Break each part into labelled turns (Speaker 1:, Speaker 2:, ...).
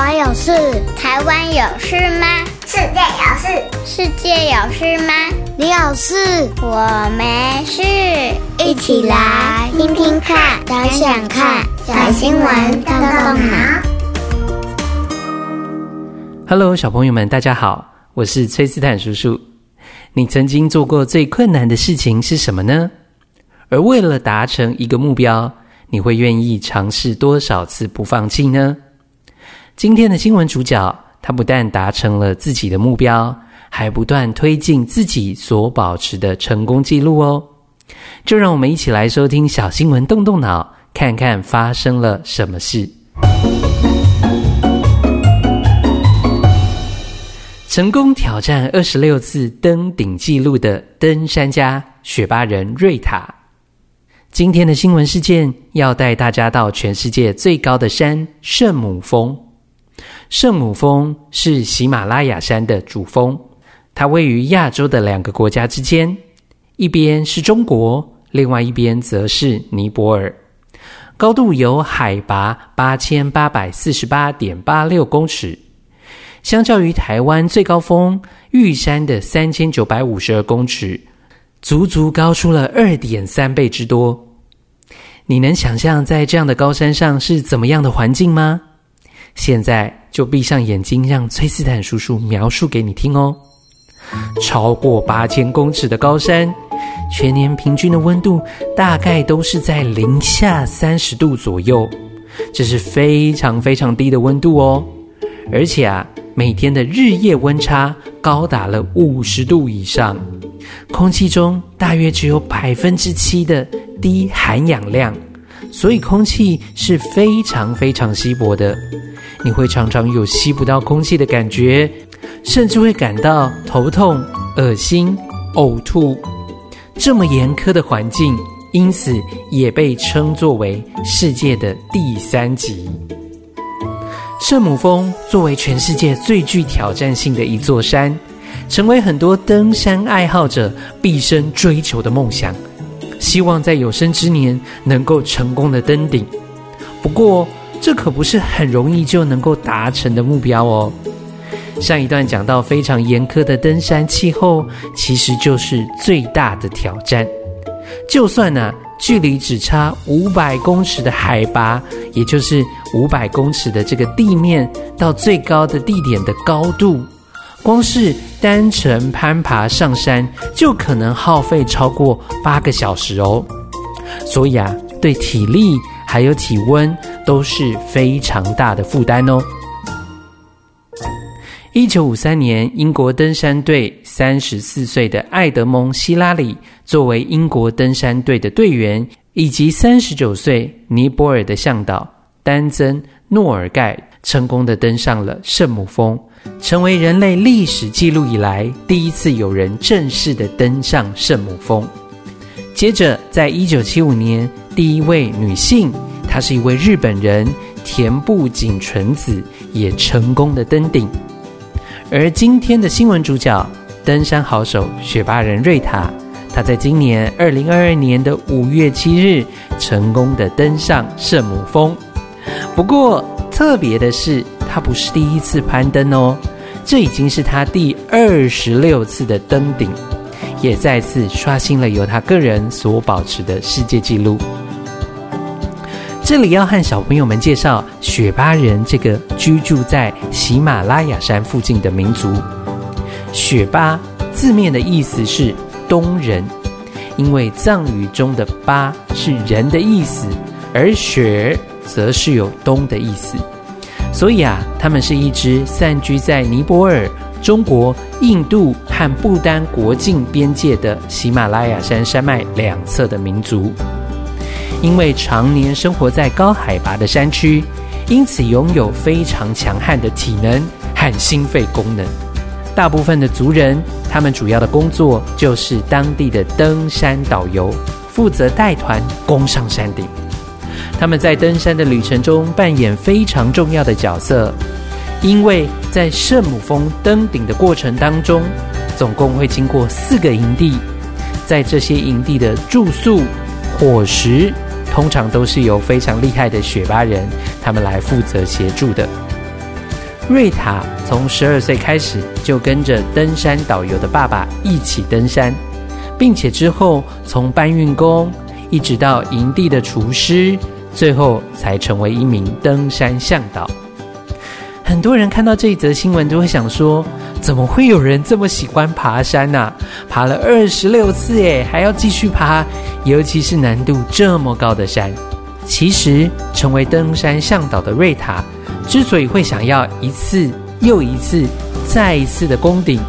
Speaker 1: 湾有事？
Speaker 2: 台湾有事吗？
Speaker 3: 世界有事？
Speaker 2: 世界有事吗？
Speaker 1: 你有事？
Speaker 2: 我没事。
Speaker 1: 一起来听听看，想想看，小新闻动动脑。
Speaker 4: Hello，小朋友们，大家好，我是崔斯坦叔叔。你曾经做过最困难的事情是什么呢？而为了达成一个目标，你会愿意尝试多少次不放弃呢？今天的新闻主角，他不但达成了自己的目标，还不断推进自己所保持的成功记录哦。就让我们一起来收听小新闻，动动脑，看看发生了什么事。成功挑战二十六次登顶记录的登山家雪巴人瑞塔，今天的新闻事件要带大家到全世界最高的山圣母峰。圣母峰是喜马拉雅山的主峰，它位于亚洲的两个国家之间，一边是中国，另外一边则是尼泊尔，高度有海拔八千八百四十八点八六公尺，相较于台湾最高峰玉山的三千九百五十二公尺，足足高出了二点三倍之多。你能想象在这样的高山上是怎么样的环境吗？现在就闭上眼睛，让崔斯坦叔叔描述给你听哦。超过八千公尺的高山，全年平均的温度大概都是在零下三十度左右，这是非常非常低的温度哦。而且啊，每天的日夜温差高达了五十度以上，空气中大约只有百分之七的低含氧量，所以空气是非常非常稀薄的。你会常常有吸不到空气的感觉，甚至会感到头痛、恶心、呕吐。这么严苛的环境，因此也被称作为世界的第三极。圣母峰作为全世界最具挑战性的一座山，成为很多登山爱好者毕生追求的梦想，希望在有生之年能够成功的登顶。不过，这可不是很容易就能够达成的目标哦。上一段讲到非常严苛的登山气候，其实就是最大的挑战。就算呢、距离只差五百公尺的海拔，也就是五百公尺的这个地面到最高的地点的高度，光是单程攀爬上山就可能耗费超过八个小时哦。所以啊，对体力还有体温。都是非常大的负担哦。一九五三年，英国登山队三十四岁的艾德蒙·希拉里作为英国登山队的队员，以及三十九岁尼泊尔的向导丹增·诺尔盖，成功的登上了圣母峰，成为人类历史记录以来第一次有人正式的登上圣母峰。接着，在一九七五年，第一位女性。她是一位日本人，田部井纯子也成功的登顶。而今天的新闻主角，登山好手雪巴人瑞塔，他在今年二零二二年的五月七日，成功的登上圣母峰。不过特别的是，他不是第一次攀登哦，这已经是他第二十六次的登顶，也再次刷新了由他个人所保持的世界纪录。这里要和小朋友们介绍雪巴人这个居住在喜马拉雅山附近的民族。雪巴字面的意思是东人，因为藏语中的“巴”是人的意思，而“雪”则是有东的意思，所以啊，他们是一支散居在尼泊尔、中国、印度和不丹国境边界的喜马拉雅山山脉两侧的民族。因为常年生活在高海拔的山区，因此拥有非常强悍的体能和心肺功能。大部分的族人，他们主要的工作就是当地的登山导游，负责带团攻上山顶。他们在登山的旅程中扮演非常重要的角色，因为在圣母峰登顶的过程当中，总共会经过四个营地，在这些营地的住宿、伙食。通常都是由非常厉害的雪巴人他们来负责协助的。瑞塔从十二岁开始就跟着登山导游的爸爸一起登山，并且之后从搬运工一直到营地的厨师，最后才成为一名登山向导。很多人看到这一则新闻都会想说：怎么会有人这么喜欢爬山呢？爬了二十六次耶，还要继续爬，尤其是难度这么高的山。其实，成为登山向导的瑞塔，之所以会想要一次又一次、再一次的攻顶，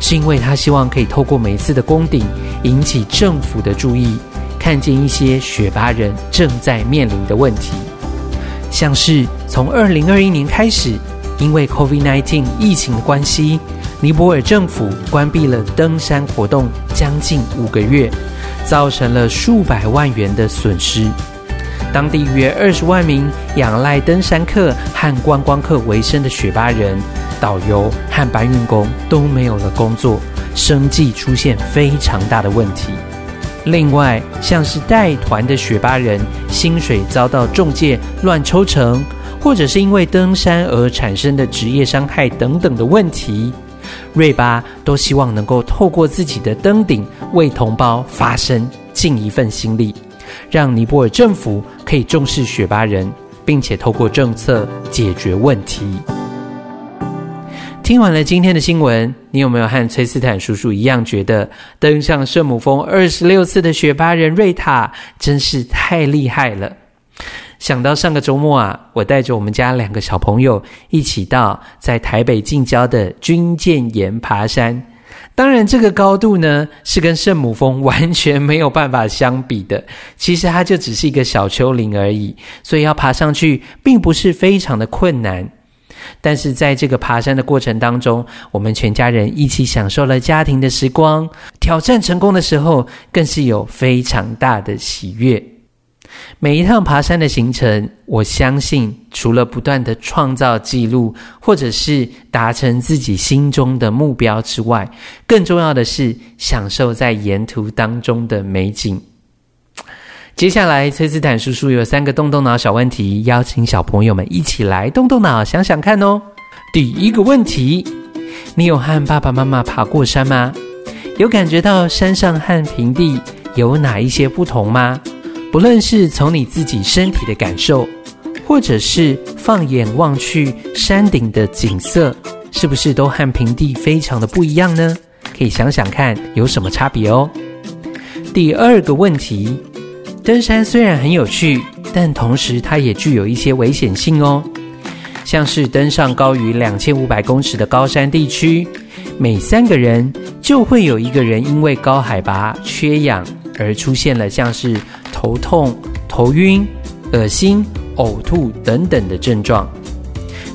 Speaker 4: 是因为他希望可以透过每一次的攻顶，引起政府的注意，看见一些雪巴人正在面临的问题，像是从二零二一年开始。因为 COVID-19 疫情的关系，尼泊尔政府关闭了登山活动将近五个月，造成了数百万元的损失。当地约二十万名仰赖登山客和观光客为生的雪巴人、导游和搬运工都没有了工作，生计出现非常大的问题。另外，像是带团的雪巴人，薪水遭到中介乱抽成。或者是因为登山而产生的职业伤害等等的问题，瑞巴都希望能够透过自己的登顶为同胞发声，尽一份心力，让尼泊尔政府可以重视雪巴人，并且透过政策解决问题。听完了今天的新闻，你有没有和崔斯坦叔叔一样觉得登上圣母峰二十六次的雪巴人瑞塔真是太厉害了？想到上个周末啊，我带着我们家两个小朋友一起到在台北近郊的军舰岩爬山。当然，这个高度呢是跟圣母峰完全没有办法相比的。其实它就只是一个小丘陵而已，所以要爬上去并不是非常的困难。但是在这个爬山的过程当中，我们全家人一起享受了家庭的时光。挑战成功的时候，更是有非常大的喜悦。每一趟爬山的行程，我相信除了不断的创造记录，或者是达成自己心中的目标之外，更重要的是享受在沿途当中的美景。接下来，崔斯坦叔叔有三个动动脑小问题，邀请小朋友们一起来动动脑，想想看哦。第一个问题，你有和爸爸妈妈爬过山吗？有感觉到山上和平地有哪一些不同吗？不论是从你自己身体的感受，或者是放眼望去山顶的景色，是不是都和平地非常的不一样呢？可以想想看有什么差别哦。第二个问题，登山虽然很有趣，但同时它也具有一些危险性哦。像是登上高于两千五百公尺的高山地区，每三个人就会有一个人因为高海拔缺氧而出现了像是头痛、头晕、恶心、呕吐等等的症状，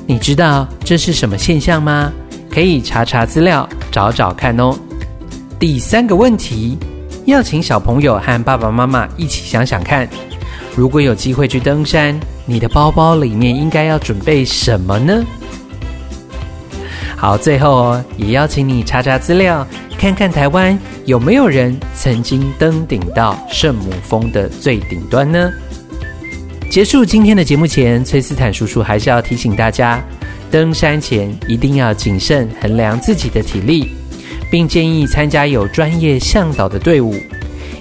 Speaker 4: 你知道这是什么现象吗？可以查查资料，找找看哦。第三个问题，要请小朋友和爸爸妈妈一起想想看，如果有机会去登山，你的包包里面应该要准备什么呢？好，最后哦，也邀请你查查资料。看看台湾有没有人曾经登顶到圣母峰的最顶端呢？结束今天的节目前，崔斯坦叔叔还是要提醒大家，登山前一定要谨慎衡量自己的体力，并建议参加有专业向导的队伍，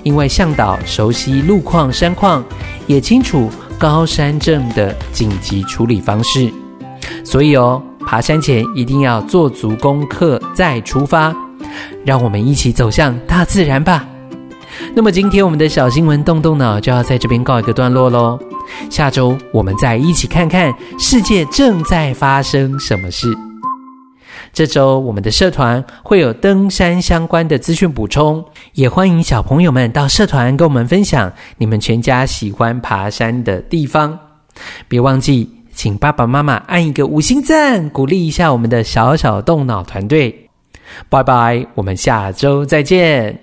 Speaker 4: 因为向导熟悉路况、山况，也清楚高山症的紧急处理方式。所以哦，爬山前一定要做足功课再出发。让我们一起走向大自然吧。那么今天我们的小新闻动动脑就要在这边告一个段落喽。下周我们再一起看看世界正在发生什么事。这周我们的社团会有登山相关的资讯补充，也欢迎小朋友们到社团跟我们分享你们全家喜欢爬山的地方。别忘记请爸爸妈妈按一个五星赞，鼓励一下我们的小小动脑团队。拜拜，我们下周再见。